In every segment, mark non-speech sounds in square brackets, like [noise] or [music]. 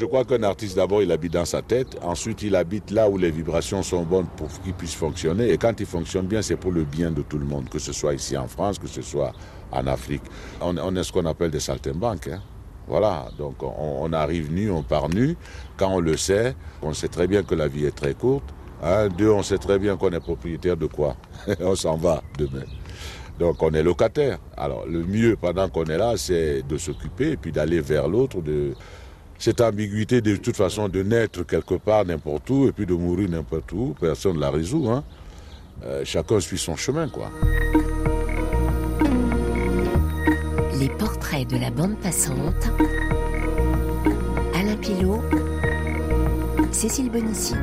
Je crois qu'un artiste, d'abord, il habite dans sa tête. Ensuite, il habite là où les vibrations sont bonnes pour qu'il puisse fonctionner. Et quand il fonctionne bien, c'est pour le bien de tout le monde, que ce soit ici en France, que ce soit en Afrique. On, est ce qu'on appelle des saltimbanques. Hein. Voilà, donc on, arrive nu, on part nu. Quand on le sait, on sait très bien que la vie est très courte. Un, deux, on sait très bien qu'on est propriétaire de quoi? [laughs] On s'en va demain. Donc on est locataire. Alors le mieux pendant qu'on est là, c'est de s'occuper et puis d'aller vers l'autre, cette ambiguïté de toute façon de naître quelque part n'importe où et puis de mourir n'importe où. Personne ne la résout. Hein. Euh, chacun suit son chemin, quoi. Les portraits de la bande passante. Alain Pilot. Cécile Bonissi.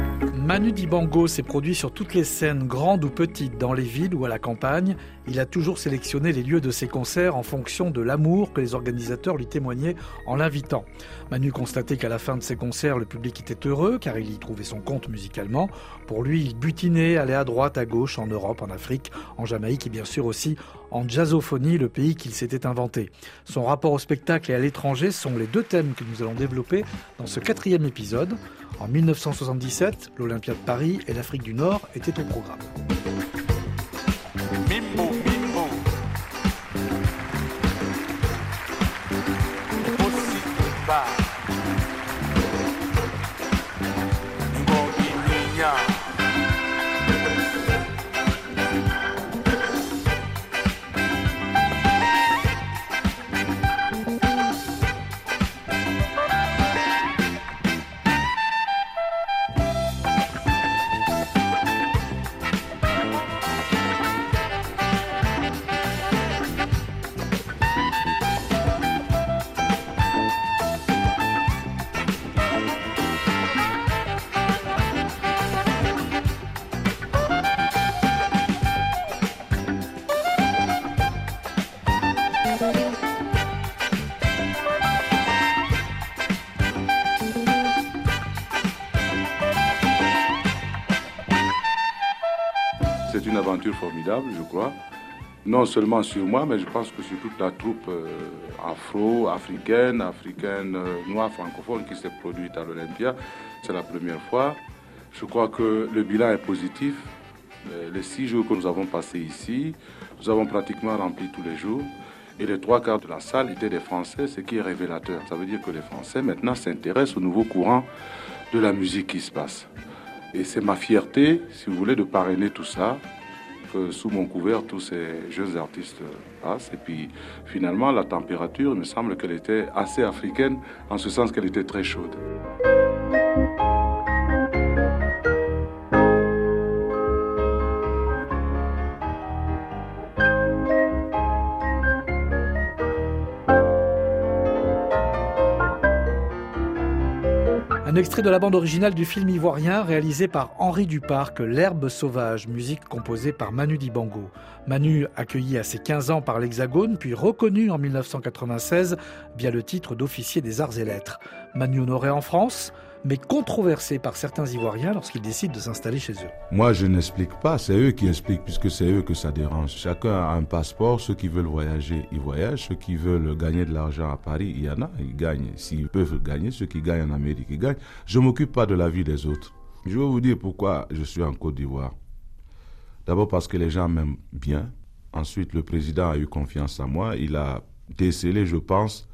Manu Dibango s'est produit sur toutes les scènes, grandes ou petites, dans les villes ou à la campagne. Il a toujours sélectionné les lieux de ses concerts en fonction de l'amour que les organisateurs lui témoignaient en l'invitant. Manu constatait qu'à la fin de ses concerts, le public était heureux car il y trouvait son compte musicalement. Pour lui, il butinait, allait à droite, à gauche, en Europe, en Afrique, en Jamaïque et bien sûr aussi en jazzophonie, le pays qu'il s'était inventé. Son rapport au spectacle et à l'étranger sont les deux thèmes que nous allons développer dans ce quatrième épisode. En 1977, de Paris et l'Afrique du Nord étaient au programme. Formidable, je crois. Non seulement sur moi, mais je pense que sur toute la troupe euh, afro-africaine, africaine, euh, noire, francophone qui s'est produite à l'Olympia. C'est la première fois. Je crois que le bilan est positif. Euh, les six jours que nous avons passés ici, nous avons pratiquement rempli tous les jours. Et les trois quarts de la salle étaient des Français, ce qui est révélateur. Ça veut dire que les Français maintenant s'intéressent au nouveau courant de la musique qui se passe. Et c'est ma fierté, si vous voulez, de parrainer tout ça sous mon couvert, tous ces jeunes artistes passent. Et puis finalement, la température, il me semble qu'elle était assez africaine, en ce sens qu'elle était très chaude. Extrait de la bande originale du film ivoirien réalisé par Henri Duparc, L'herbe sauvage, musique composée par Manu Dibango. Manu, accueilli à ses 15 ans par l'Hexagone, puis reconnu en 1996 via le titre d'officier des arts et lettres. Manu honoré en France, mais controversé par certains Ivoiriens lorsqu'ils décident de s'installer chez eux. Moi, je n'explique pas, c'est eux qui expliquent, puisque c'est eux que ça dérange. Chacun a un passeport, ceux qui veulent voyager, ils voyagent, ceux qui veulent gagner de l'argent à Paris, il y en a, ils gagnent. S'ils peuvent gagner, ceux qui gagnent en Amérique, ils gagnent. Je ne m'occupe pas de la vie des autres. Je vais vous dire pourquoi je suis en Côte d'Ivoire. D'abord parce que les gens m'aiment bien. Ensuite, le président a eu confiance en moi. Il a décelé, je pense,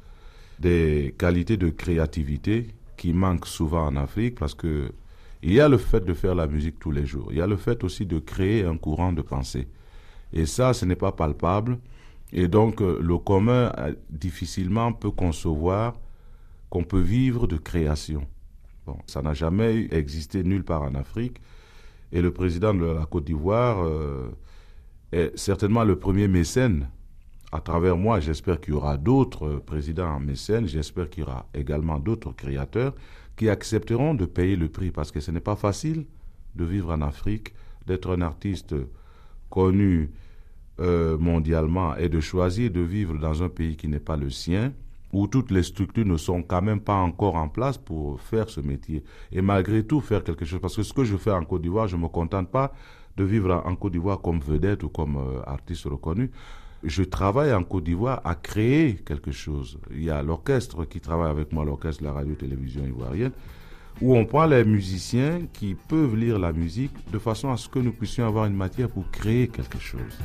des qualités de créativité qui manque souvent en Afrique parce que il y a le fait de faire la musique tous les jours. Il y a le fait aussi de créer un courant de pensée. Et ça, ce n'est pas palpable. Et donc, euh, le commun euh, difficilement peut concevoir qu'on peut vivre de création. Bon, ça n'a jamais existé nulle part en Afrique. Et le président de la Côte d'Ivoire euh, est certainement le premier mécène à travers moi, j'espère qu'il y aura d'autres présidents en mécène, j'espère qu'il y aura également d'autres créateurs qui accepteront de payer le prix parce que ce n'est pas facile de vivre en Afrique, d'être un artiste connu euh, mondialement et de choisir de vivre dans un pays qui n'est pas le sien, où toutes les structures ne sont quand même pas encore en place pour faire ce métier. Et malgré tout, faire quelque chose. Parce que ce que je fais en Côte d'Ivoire, je ne me contente pas de vivre en Côte d'Ivoire comme vedette ou comme euh, artiste reconnu. Je travaille en Côte d'Ivoire à créer quelque chose. Il y a l'orchestre qui travaille avec moi, l'orchestre de la radio-télévision ivoirienne, où on prend les musiciens qui peuvent lire la musique de façon à ce que nous puissions avoir une matière pour créer quelque chose.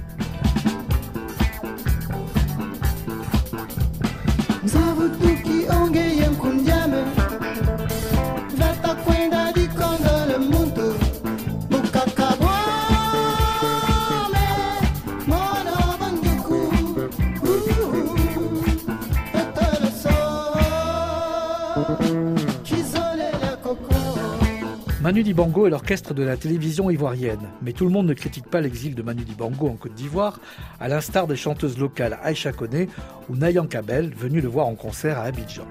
Manu Dibango est l'orchestre de la télévision ivoirienne. Mais tout le monde ne critique pas l'exil de Manu Dibango en Côte d'Ivoire, à l'instar des chanteuses locales Aïcha Kone ou Nayan Kabel, venus le voir en concert à Abidjan.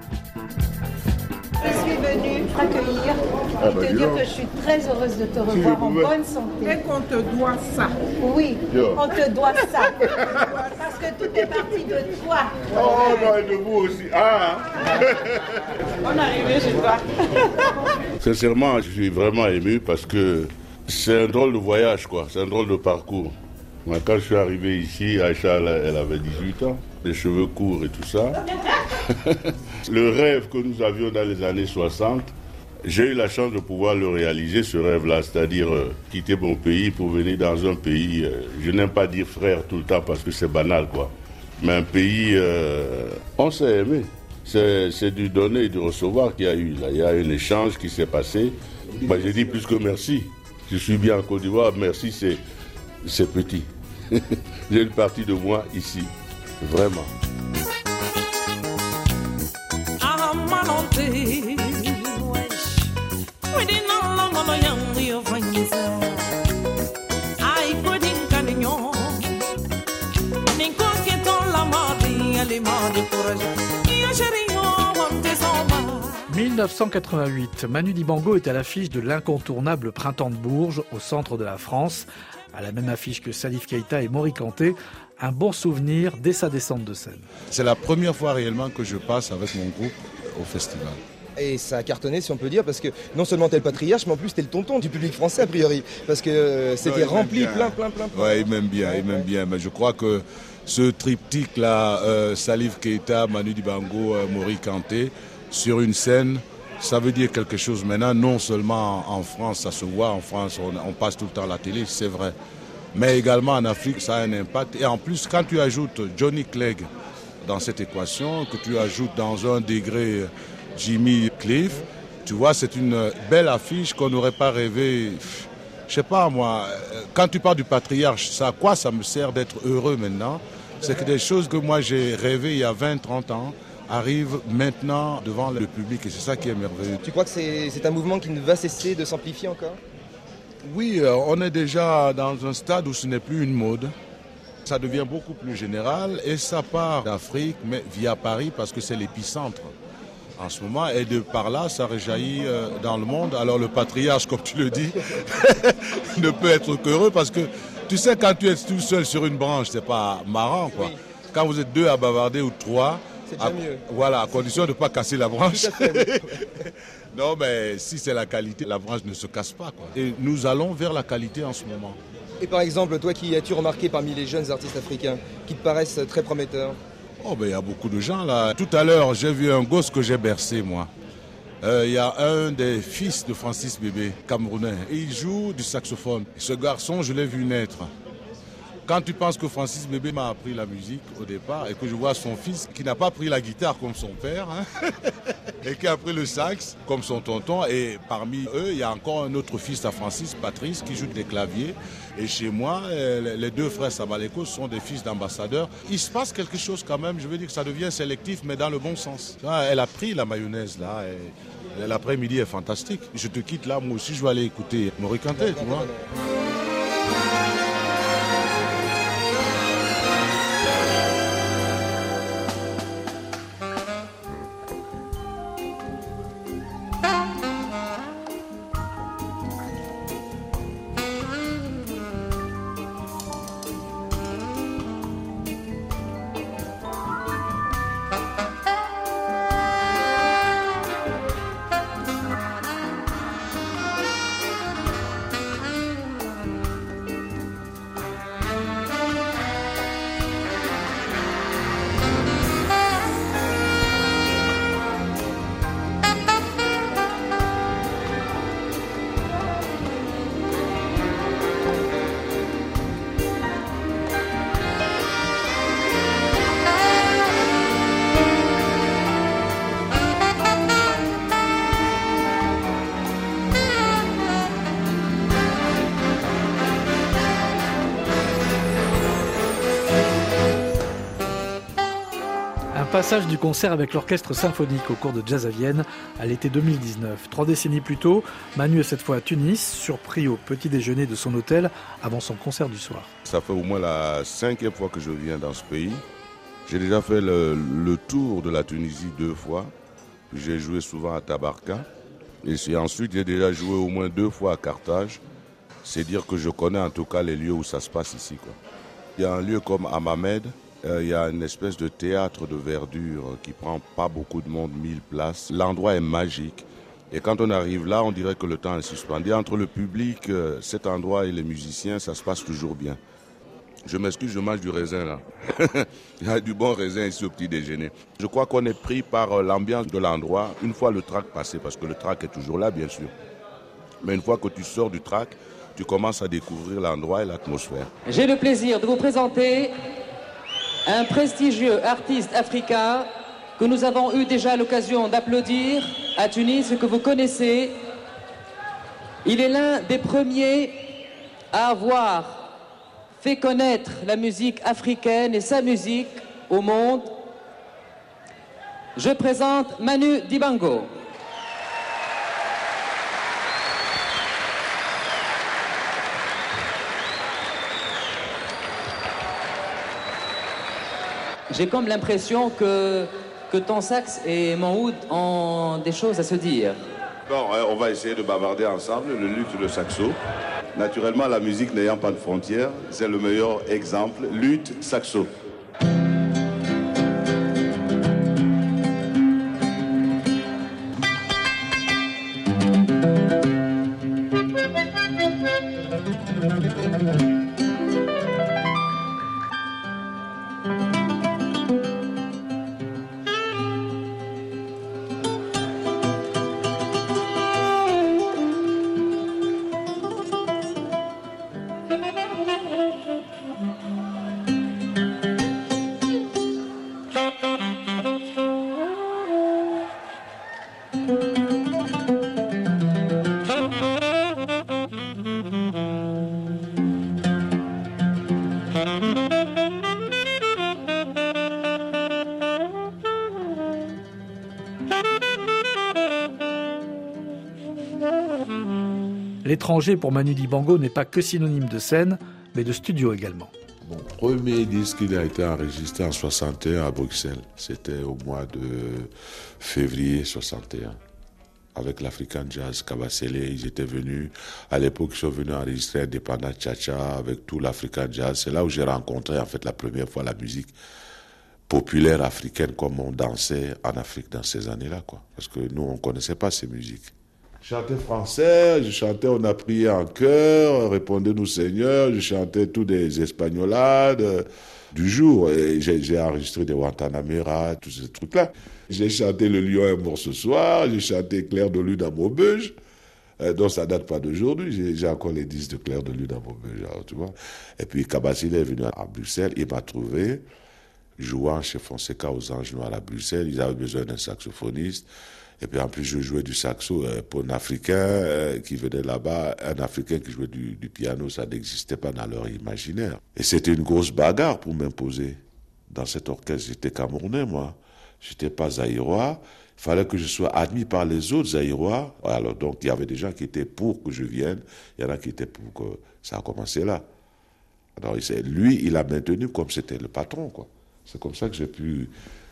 Je suis venue t'accueillir ah et bah, te dire que je suis très heureuse de te revoir en bonne santé. Et qu'on te doit ça. Oui, on te doit ça. [laughs] Parce que tout est parti de toi. Oh non, et de vous aussi. Ah [laughs] On est arrivé chez toi. [laughs] Sincèrement, je suis vraiment ému parce que c'est un drôle de voyage, quoi. C'est un drôle de parcours. Quand je suis arrivé ici, Aïcha, elle avait 18 ans, les cheveux courts et tout ça. [laughs] le rêve que nous avions dans les années 60, j'ai eu la chance de pouvoir le réaliser, ce rêve-là, c'est-à-dire euh, quitter mon pays pour venir dans un pays, euh, je n'aime pas dire frère tout le temps parce que c'est banal, quoi. Mais un pays, euh, on s'est aimé. C'est du donner et du recevoir qu'il y a eu. Là. Il y a un échange qui s'est passé. Moi, j'ai dit plus que merci. Je suis bien en Côte d'Ivoire, merci, c'est petit. [laughs] j'ai une partie de moi ici, vraiment. 1988, Manu Dibango est à l'affiche de l'incontournable Printemps de Bourges au centre de la France, à la même affiche que Salif Keita et Maury Kanté, un bon souvenir dès sa descente de scène. C'est la première fois réellement que je passe avec mon groupe au festival. Et ça a cartonné, si on peut dire, parce que non seulement t'es le patriarche, mais en plus t'es le tonton du public français, a priori. Parce que euh, c'était rempli, plein, plein, plein, plein. Ouais, il m'aime bien, il m'aime bien. Mais je crois que ce triptyque-là, euh, Salif Keita, Manu Dibango, euh, Kanté, sur une scène, ça veut dire quelque chose maintenant, non seulement en France, ça se voit, en France on, passe tout le temps à la télé, c'est vrai, mais également en Afrique, ça a un impact. Et en plus, quand tu ajoutes Johnny Clegg dans cette équation, que tu ajoutes dans un degré Jimmy Cliff, tu vois, c'est une belle affiche qu'on n'aurait pas rêvé. Je sais pas moi, quand tu parles du patriarche, ça à quoi ça me sert d'être heureux maintenant? C'est que des choses que moi j'ai rêvé il y a 20, 30 ans, arrive maintenant devant le public et c'est ça qui est merveilleux. Tu crois que c'est un mouvement qui ne va cesser de s'amplifier encore? Oui, euh, on est déjà dans un stade où ce n'est plus une mode. Ça devient beaucoup plus général et ça part d'Afrique, mais via Paris parce que c'est l'épicentre en ce moment et de par là ça rejaillit euh, dans le monde. Alors le patriarche, comme tu le dis, [laughs] ne peut être qu'heureux parce que tu sais quand tu es tout seul sur une branche, c'est pas marrant quoi. Quand vous êtes deux à bavarder ou trois, voilà, à condition de ne pas casser la branche. [laughs] non, mais si c'est la qualité, la branche ne se casse pas. Et nous allons vers la qualité en ce moment. Et par exemple, toi, qui as-tu remarqué parmi les jeunes artistes africains qui te paraissent très prometteurs? Oh, ben il y a beaucoup de gens là. Tout à l'heure, j'ai vu un gosse que j'ai bercé, moi. Euh, il y a un des fils de Francis Bébé, camerounais, et il joue du saxophone. Ce garçon, je l'ai vu naître. Quand tu penses que Francis Bébé m'a appris la musique au départ et que je vois son fils qui n'a pas pris la guitare comme son père hein, [laughs] et qui a pris le sax comme son tonton et parmi eux il y a encore un autre fils à Francis, Patrice, qui joue des claviers et chez moi euh, les deux frères Sabaleko sont des fils d'ambassadeurs. Il se passe quelque chose quand même, je veux dire que ça devient sélectif mais dans le bon sens. Elle a pris la mayonnaise là et l'après-midi est fantastique. Je te quitte là, moi aussi je vais aller écouter Maurice Kanté, tu vois. Passage du concert avec l'orchestre symphonique au cours de Jazz à Vienne à l'été 2019. Trois décennies plus tôt, Manu est cette fois à Tunis, surpris au petit déjeuner de son hôtel avant son concert du soir. Ça fait au moins la cinquième fois que je viens dans ce pays. J'ai déjà fait le, tour de la Tunisie deux fois. J'ai joué souvent à Tabarka. Et ensuite, j'ai déjà joué au moins deux fois à Carthage. C'est dire que je connais en tout cas les lieux où ça se passe ici. Il y a un lieu comme Amamed, euh, il y a une espèce de théâtre de verdure qui prend pas beaucoup de monde, 1000 places. L'endroit est magique. Et quand on arrive là, on dirait que le temps est suspendu. Entre le public, euh, cet endroit et les musiciens, ça se passe toujours bien. Je m'excuse, je mange du raisin là. [laughs] il y a du bon raisin ici au petit déjeuner. Je crois qu'on est pris par euh, l'ambiance de l'endroit une fois le track passé, parce que le track est toujours là, bien sûr. Mais une fois que tu sors du track, tu commences à découvrir l'endroit et l'atmosphère. J'ai le plaisir de vous présenter un prestigieux artiste africain que nous avons eu déjà l'occasion d'applaudir à Tunis, que vous connaissez. Il est l'un des premiers à avoir fait connaître la musique africaine et sa musique au monde. Je présente Manu Dibango. J'ai comme l'impression que, que ton sax et mon oud ont des choses à se dire. Bon, on va essayer de bavarder ensemble, le luth et le saxo. Naturellement, la musique n'ayant pas de frontières, c'est le meilleur exemple, luth, saxo. L'étranger pour Manu Dibango n'est pas que synonyme de scène, mais de studio également. Mon premier disque il a été enregistré en 61 à Bruxelles. C'était au mois de février 61 avec l'African Jazz Kabasele. Ils étaient venus, à l'époque, ils sont venus enregistrer Independent Cha-Cha avec tout l'African Jazz. C'est là où j'ai rencontré, en fait, la première fois la musique populaire africaine comme on dansait en Afrique dans ces années-là, quoi. Parce que nous, on connaissait pas ces musiques. Chantais français, je chantais On a prié en chœur, Répondez-nous Seigneur, je chantais tous des espagnolades du jour. Et j'ai enregistré des Wantanamera, tous ces trucs-là. J'ai chanté Le lion est mort ce soir, j'ai chanté Claire de lune à Maubeuge. Euh, donc ça date pas d'aujourd'hui. J'ai encore les disques de Claire de lune à Maubeuge, tu vois. Et puis Kabasile est venu à Bruxelles, il m'a trouvé jouant chez Fonseca aux Anges Noirs à Bruxelles. Ils avaient besoin d'un saxophoniste. Et puis en plus, je jouais du saxo euh, pour un Africain euh, qui venait là-bas. Un Africain qui jouait du, piano, ça n'existait pas dans leur imaginaire. Et c'était une grosse bagarre pour m'imposer. Dans cet orchestre, j'étais Camerounais, moi. J'étais pas zaïrois. Il fallait que je sois admis par les autres zaïrois. Alors donc, il y avait des gens qui étaient pour que je vienne. Il y en a qui étaient pour que ça a commencé là. Alors lui, il a maintenu comme c'était le patron, quoi. C'est comme ça que j'ai pu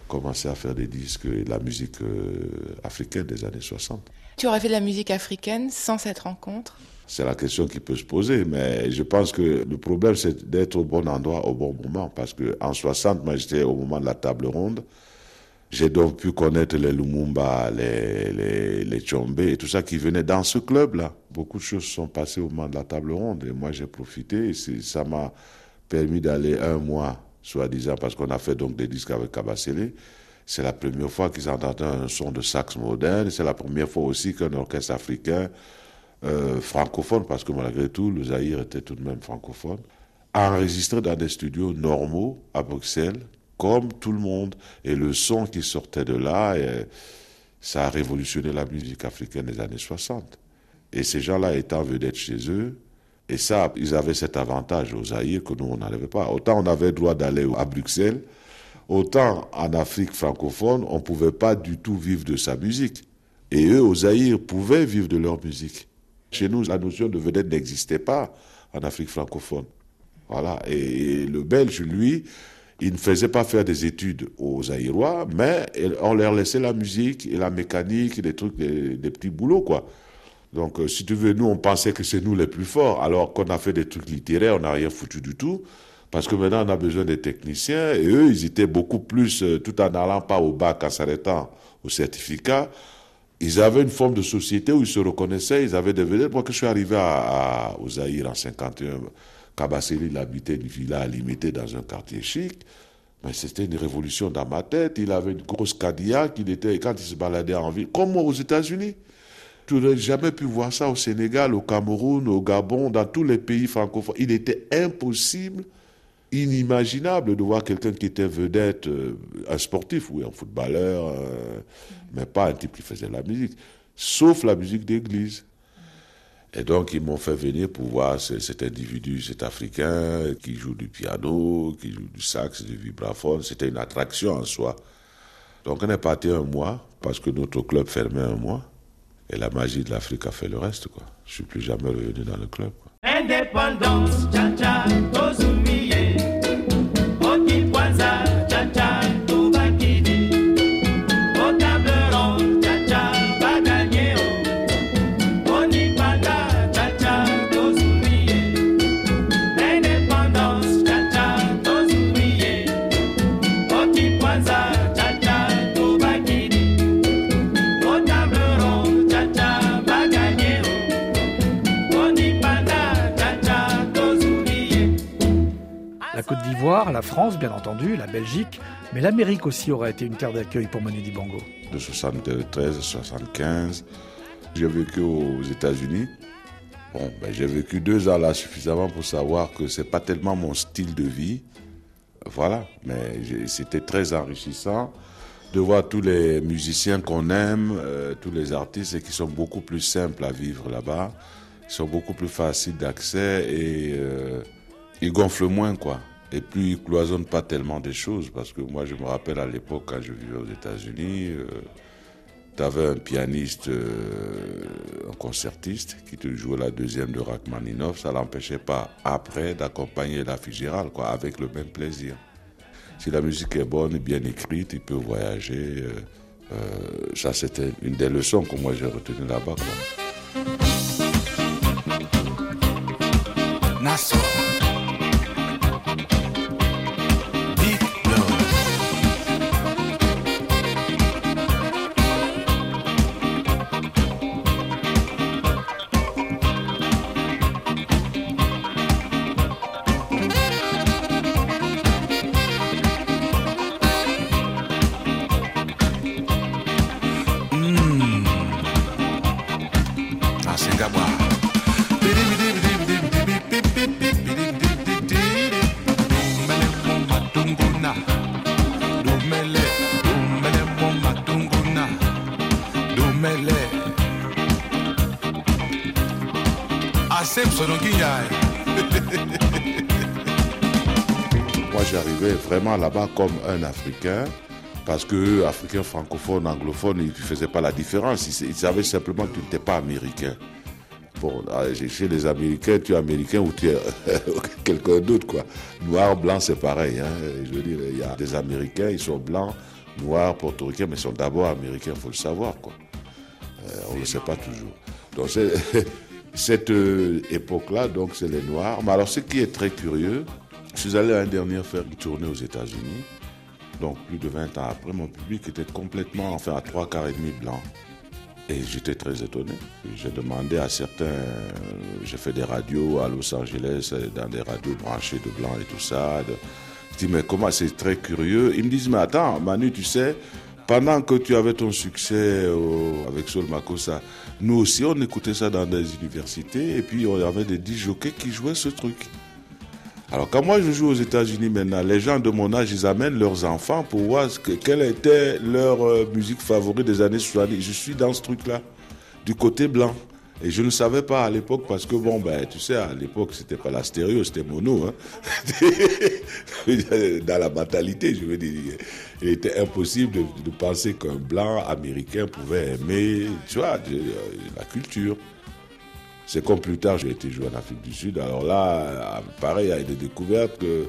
commencer à faire des disques et de la musique euh, africaine des années 60. Tu aurais fait de la musique africaine sans cette rencontre? C'est la question qui peut se poser, mais je pense que le problème, c'est d'être au bon endroit au bon moment. Parce qu'en 60, moi, j'étais au moment de la table ronde. J'ai donc pu connaître les Lumumba, les, les, les Tchombe et tout ça qui venait dans ce club-là. Beaucoup de choses sont passées au moment de la table ronde et moi j'ai profité et ça m'a permis d'aller un mois soi-disant, parce qu'on a fait donc des disques avec Kabasele. C'est la première fois qu'ils entendent un son de sax moderne. C'est la première fois aussi qu'un orchestre africain euh, francophone, parce que malgré tout, le Zaïre était tout de même francophone, a enregistré dans des studios normaux à Bruxelles, comme tout le monde. Et le son qui sortait de là, ça a révolutionné la musique africaine des années 60. Et ces gens-là étant vedettes chez eux, et ça, ils avaient cet avantage aux Zaïre que nous, on n'avait pas. Autant on avait le droit d'aller à Bruxelles, Autant en Afrique francophone, on ne pouvait pas du tout vivre de sa musique. Et eux, aux Zaïre, pouvaient vivre de leur musique. Chez nous, la notion de vedette n'existait pas en Afrique francophone. Voilà. Et le Belge, lui, il ne faisait pas faire des études aux Zaïrois, mais on leur laissait la musique et la mécanique, des trucs, des, petits boulots, quoi. Donc, euh, si tu veux, nous, on pensait que c'est nous les plus forts, alors qu'on a fait des trucs littéraires, on n'a rien foutu du tout. Parce que maintenant, on a besoin des techniciens, et eux, ils étaient beaucoup plus, euh, tout en n'allant pas au bac, en s'arrêtant au certificat, ils avaient une forme de société où ils se reconnaissaient, ils avaient des vedettes. Moi, quand je suis arrivé à, à, Zaïre en 51, Kabasseli, il habitait une villa limitée dans un quartier chic. Mais c'était une révolution dans ma tête. Il avait une grosse Cadillac, il était, quand il se baladait en ville, comme aux États-Unis. Tu n'aurais jamais pu voir ça au Sénégal, au Cameroun, au Gabon, dans tous les pays francophones. Il était impossible, inimaginable de voir quelqu'un qui était vedette, euh, un sportif, oui, un footballeur, euh, mais pas un type qui faisait la musique, sauf la musique d'église. Et donc, ils m'ont fait venir pour voir cet individu, cet Africain, qui joue du piano, qui joue du sax, du vibraphone. C'était une attraction en soi. Donc, on est parti un mois, parce que notre club fermait un mois. Et la magie de l'Afrique a fait le reste, quoi. Je suis plus jamais revenu dans le club, quoi. Indépendance, tcha tcha, la France, bien entendu, la Belgique, mais l'Amérique aussi aurait été une terre d'accueil pour Manu Dibango. De 73 à 75, j'ai vécu aux États-Unis. Bon, ben, j'ai vécu deux ans là suffisamment pour savoir que c'est pas tellement mon style de vie. Voilà, mais c'était très enrichissant de voir tous les musiciens qu'on aime, euh, tous les artistes et qui sont beaucoup plus simples à vivre là-bas, sont beaucoup plus faciles d'accès et euh, ils gonflent moins quoi. Et puis, il cloisonne pas tellement des choses, parce que moi, je me rappelle à l'époque, quand je vivais aux États-Unis, euh, tu avais un pianiste, euh, un concertiste, qui te jouait la deuxième de Rachmaninoff. Ça l'empêchait pas, après, d'accompagner la Fitzgerald, quoi, avec le même plaisir. Si la musique est bonne et bien écrite, il peut voyager. Euh, ça, c'était une des leçons que moi, j'ai retenues là-bas, [laughs] Moi, j'arrivais vraiment là-bas comme un Africain, parce que Africain francophone, anglophone, ils ne faisaient pas la différence. Ils, savaient simplement que tu n'étais pas américain. Bon, ah, chez les Américains, tu es américain ou tu es [laughs] quelqu'un d'autre, quoi. Noir, blanc, c'est pareil. Hein. Je veux dire, il y a des Américains, ils sont blancs, noirs, portoricains, mais ils sont d'abord américains, il faut le savoir, quoi. Euh, on ne le sait pas toujours. Donc, [laughs] cette euh, époque-là, donc, c'est les Noirs. Mais alors, ce qui est très curieux, je suis allé l'année dernière faire une tournée aux États-Unis. Donc, plus de 20 ans après, mon public était complètement, enfin, à trois quarts et demi blanc. Et j'étais très étonné. J'ai demandé à certains, euh, j'ai fait des radios à Los Angeles, dans des radios branchées de blanc et tout ça. Je dis, mais comment c'est très curieux. Ils me disent, mais attends, Manu, tu sais, pendant que tu avais ton succès avec Sol Makossa, nous aussi, on écoutait ça dans des universités et puis on avait des jockeys qui jouaient ce truc. Alors quand moi je joue aux États-Unis maintenant, les gens de mon âge, ils amènent leurs enfants pour voir ce que, quelle était leur euh, musique favorite des années 70. Je suis dans ce truc-là, du côté blanc. Et je ne savais pas à l'époque parce que, bon, ben, tu sais, à l'époque, c'était pas la stéréo, c'était mono. Hein. [laughs] Dans la mentalité, je veux dire, il était impossible de, penser qu'un blanc américain pouvait aimer, tu vois, la culture. C'est comme plus tard, j'ai été joué en Afrique du Sud. Alors là, pareil, il y a des découvertes que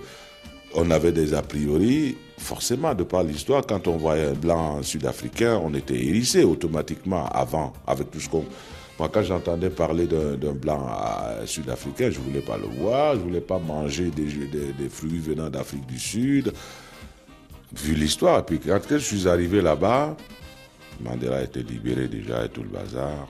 on avait des a priori. Forcément, de par l'histoire, quand on voyait un blanc sud-africain, on était hérissé automatiquement avant, avec tout ce qu'on moi, quand j'entendais parler d'un blanc euh, sud-africain, je ne voulais pas le voir, je ne voulais pas manger des, fruits venant d'Afrique du Sud, vu l'histoire. Puis quand je suis arrivé là-bas, Mandela était libéré déjà et tout le bazar.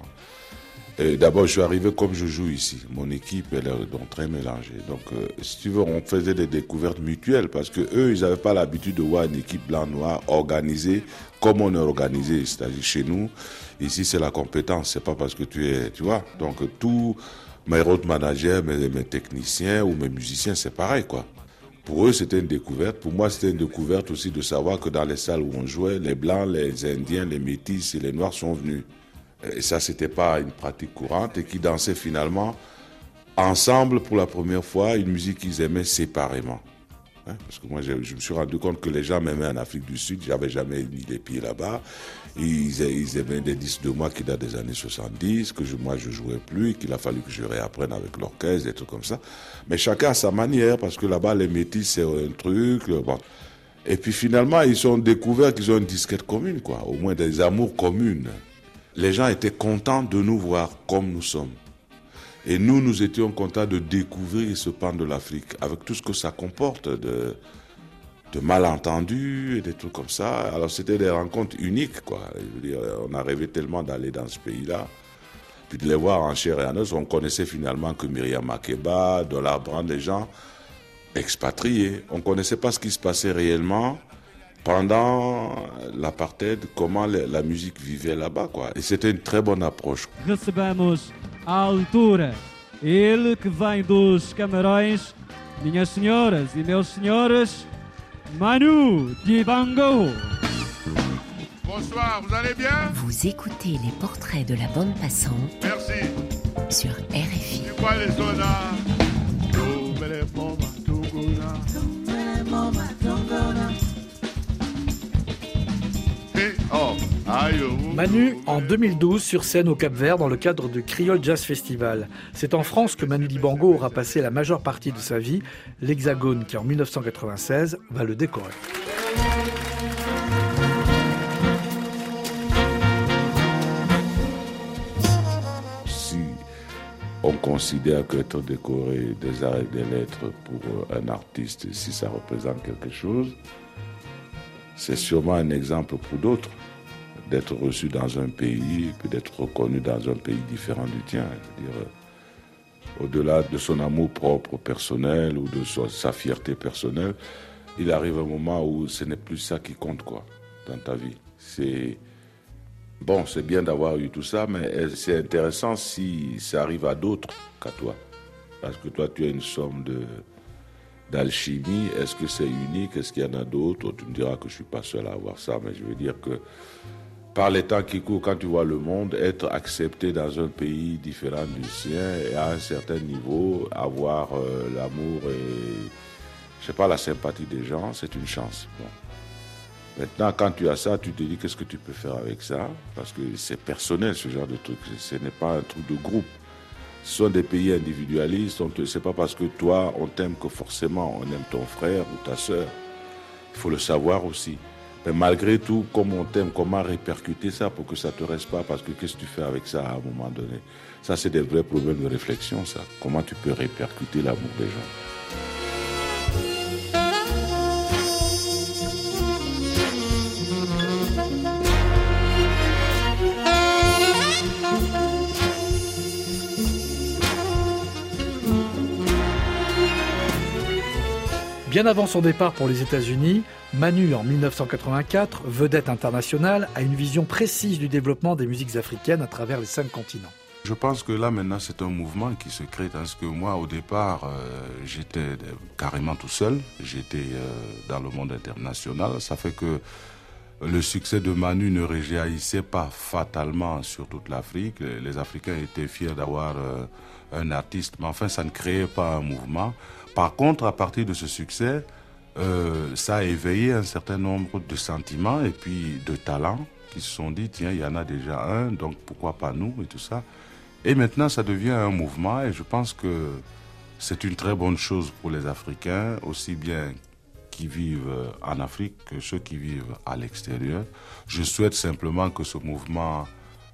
D'abord, je suis arrivé comme je joue ici. Mon équipe, est donc très mélangée. Donc, euh, si tu veux, on faisait des découvertes mutuelles parce que eux, ils n'avaient pas l'habitude de voir une équipe blanc-noir organisée comme on est organisé. C'est-à-dire chez nous, ici, c'est la compétence. C'est pas parce que tu es, tu vois. Donc, tous mes road managers, mes techniciens ou mes musiciens, c'est pareil, quoi. Pour eux, c'était une découverte. Pour moi, c'était une découverte aussi de savoir que dans les salles où on jouait, les Blancs, les Indiens, les Métis et les Noirs sont venus. Et ça, c'était pas une pratique courante et qui dansaient finalement ensemble pour la première fois une musique qu'ils aimaient séparément. Hein, parce que moi, je, me suis rendu compte que les gens m'aimaient en Afrique du Sud. J'avais jamais mis les pieds là-bas. Ils, aimaient des disques de moi qui datent des années 70, que moi, je jouais plus, qu'il a fallu que je réapprenne avec l'orchestre, des trucs comme ça. Mais chacun a sa manière, parce que là-bas, les métis, c'est un truc. Et puis finalement, ils ont découvert qu'ils ont une disquette commune, quoi. Au moins des amours communes les gens étaient contents de nous voir comme nous sommes. Et nous, nous étions contents de découvrir ce pan de l'Afrique, avec tout ce que ça comporte de, malentendus et des trucs comme ça. Alors c'était des rencontres uniques, quoi. on a rêvé tellement d'aller dans ce pays-là, puis de les voir en chair et en os. On connaissait finalement que Myriam Makeba, Dollar Brand, les gens expatriés. On ne connaissait pas ce qui se passait réellement pendant l'apartheid, comment la musique vivait là-bas, quoi. Et c'était une très bonne approche. Recebemos à altura ele que vem dos Camarões, minhas senhoras e meus senhores, Manu Dibango. Bonsoir, vous allez bien? Vous écoutez les portraits de la bande passante. Merci. Sur RFI. Manu en 2012 sur scène au Cap Vert dans le cadre du Criol Jazz Festival. C'est en France que Manu Dibango aura passé la majeure partie de sa vie, l'Hexagone qui en 1996 va le décorer. Si on considère qu'être décoré des arts et des lettres pour un artiste, si ça représente quelque chose, c'est sûrement un exemple pour d'autres d'être reçu dans un pays que d'être reconnu dans un pays différent du tien. euh, au-delà de son amour propre personnel ou de sa fierté personnelle, il arrive un moment où ce n'est plus ça qui compte quoi dans ta vie. C'est bon, c'est bien d'avoir eu tout ça, mais c'est intéressant si ça arrive à d'autres qu'à toi, parce que toi tu as une somme de d'alchimie. Est-ce que c'est unique? Est-ce qu'il y en a d'autres? Tu me diras que je suis pas seul à avoir ça, mais je veux dire que par les temps qui courent, quand tu vois le monde, être accepté dans un pays différent du sien et à un certain niveau, avoir euh, l'amour et, je sais pas, la sympathie des gens, c'est une chance. Maintenant, quand tu as ça, tu te dis qu'est-ce que tu peux faire avec ça? Parce que c'est personnel ce genre de truc, ce n'est pas un truc de groupe. Ce sont des pays individualistes, c'est pas parce que toi, on t'aime que forcément on aime ton frère ou ta soeur. Il faut le savoir aussi. Mais malgré tout, comme on t'aime, comment répercuter ça pour que ça ne te reste pas? Parce que qu'est-ce que tu fais avec ça à un moment donné? Ça, c'est des vrais problèmes de réflexion, ça. Comment tu peux répercuter l'amour des gens? Bien avant son départ pour les États-Unis, Manu, en 1984, vedette internationale, a une vision précise du développement des musiques africaines à travers les cinq continents. Je pense que là maintenant c'est un mouvement qui se crée parce que moi au départ euh, j'étais carrément tout seul, j'étais euh, dans le monde international, ça fait que le succès de Manu ne réjaillissait pas fatalement sur toute l'Afrique. Les Africains étaient fiers d'avoir euh, un artiste, mais enfin, ça ne créait pas un mouvement. Par contre, à partir de ce succès, euh, ça a éveillé un certain nombre de sentiments et puis de talents qui se sont dit, tiens, il y en a déjà un, donc pourquoi pas nous et tout ça. Et maintenant, ça devient un mouvement et je pense que c'est une très bonne chose pour les Africains, aussi bien qui vivent en Afrique que ceux qui vivent à l'extérieur. Je souhaite simplement que ce mouvement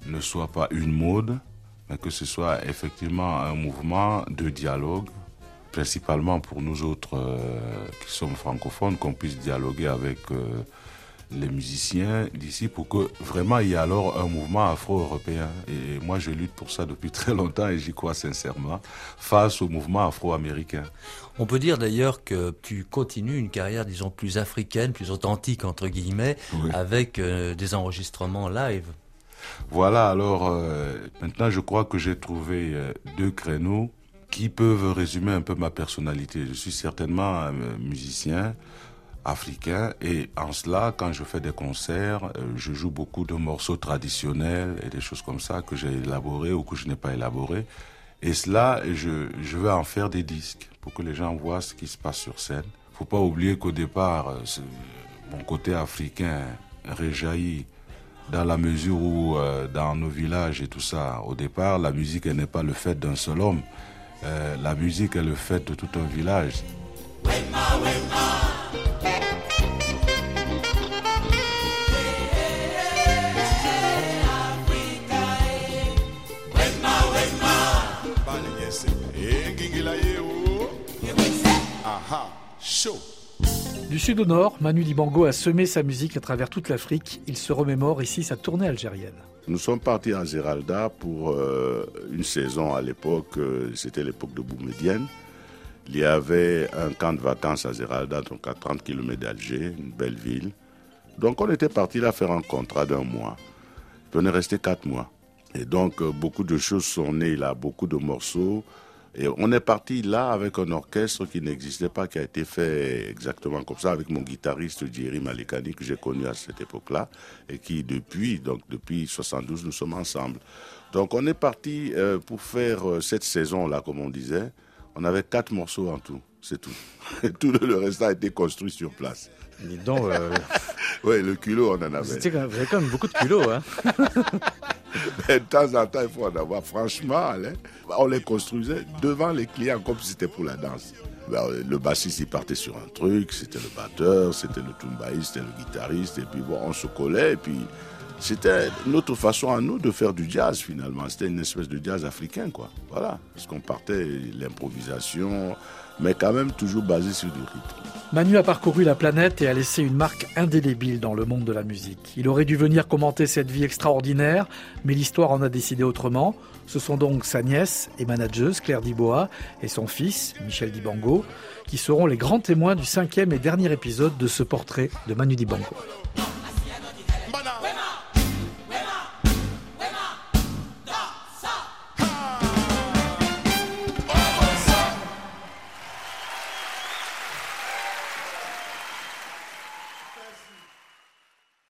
ne soit pas une mode, mais que ce soit effectivement un mouvement de dialogue, principalement pour nous autres euh, qui sommes francophones, qu'on puisse dialoguer avec euh, les musiciens d'ici pour que vraiment il y ait alors un mouvement afro-européen. Et moi, je lutte pour ça depuis [laughs] très longtemps et j'y crois sincèrement, face au mouvement afro-américain. On peut dire d'ailleurs que tu continues une carrière, disons, plus africaine, plus authentique, entre guillemets, avec euh, des enregistrements live. Voilà, alors euh, maintenant je crois que j'ai trouvé euh, deux créneaux qui peuvent résumer un peu ma personnalité. Je suis certainement un musicien, africain. Et en cela, quand je fais des concerts, euh, je joue beaucoup de morceaux traditionnels et des choses comme ça que j'ai élaborés ou que je n'ai pas élaborés. Et cela, je, je veux en faire des disques pour que les gens voient ce qui se passe sur scène. Faut pas oublier qu'au départ, euh, mon côté africain réjaillit dans la mesure où euh, dans nos villages et tout ça, au départ, la musique n'est pas le fait d'un seul homme. la musique est le fait de tout un village. Du sud au nord, Manu Dibango a semé sa musique à travers toute l'Afrique. Il se remémore ici sa tournée algérienne. Nous sommes partis en Géralda pour euh, une saison à l'époque, euh, c'était l'époque de Boumedienne. Il y avait un camp de vacances à Géralda, donc à 30 km d'Alger, une belle ville. Donc on était parti là faire un contrat d'un mois. on est resté quatre mois. Et donc euh, beaucoup de choses sont nées là, beaucoup de morceaux. Et on est parti là avec un orchestre qui n'existait pas, qui a été fait exactement comme ça, avec mon guitariste Jerry Malikani, que j'ai connu à cette époque-là, et qui depuis, donc depuis 72, nous sommes ensemble. Donc on est parti euh, pour faire euh, cette saison-là, comme on disait. On avait quatre morceaux en tout, c'est tout. [laughs] Et tout le reste a été construit sur place. Dis donc. Euh... [laughs] oui, le culot, on en avait. Vous avez quand même beaucoup de culot, hein [laughs] [laughs] de temps en temps, il faut en avoir. Franchement, on les construisait devant les clients comme si c'était pour la danse. Ben, le bassiste, il partait sur un truc, c'était le batteur, c'était le tumbaïste, c'était le guitariste, et puis bon, on se collait, puis c'était notre façon à nous de faire du jazz finalement. C'était une espèce de jazz africain, quoi. Voilà. Parce qu'on partait l'improvisation, mais quand même toujours basé sur du rythme. Manu a parcouru la planète et a laissé une marque indélébile dans le monde de la musique. Il aurait dû venir commenter cette vie extraordinaire, mais l'histoire en a décidé autrement. Ce sont donc sa nièce et manageuse Claire Diboa et son fils Michel Dibango qui seront les grands témoins du cinquième et dernier épisode de ce portrait de Manu Dibango.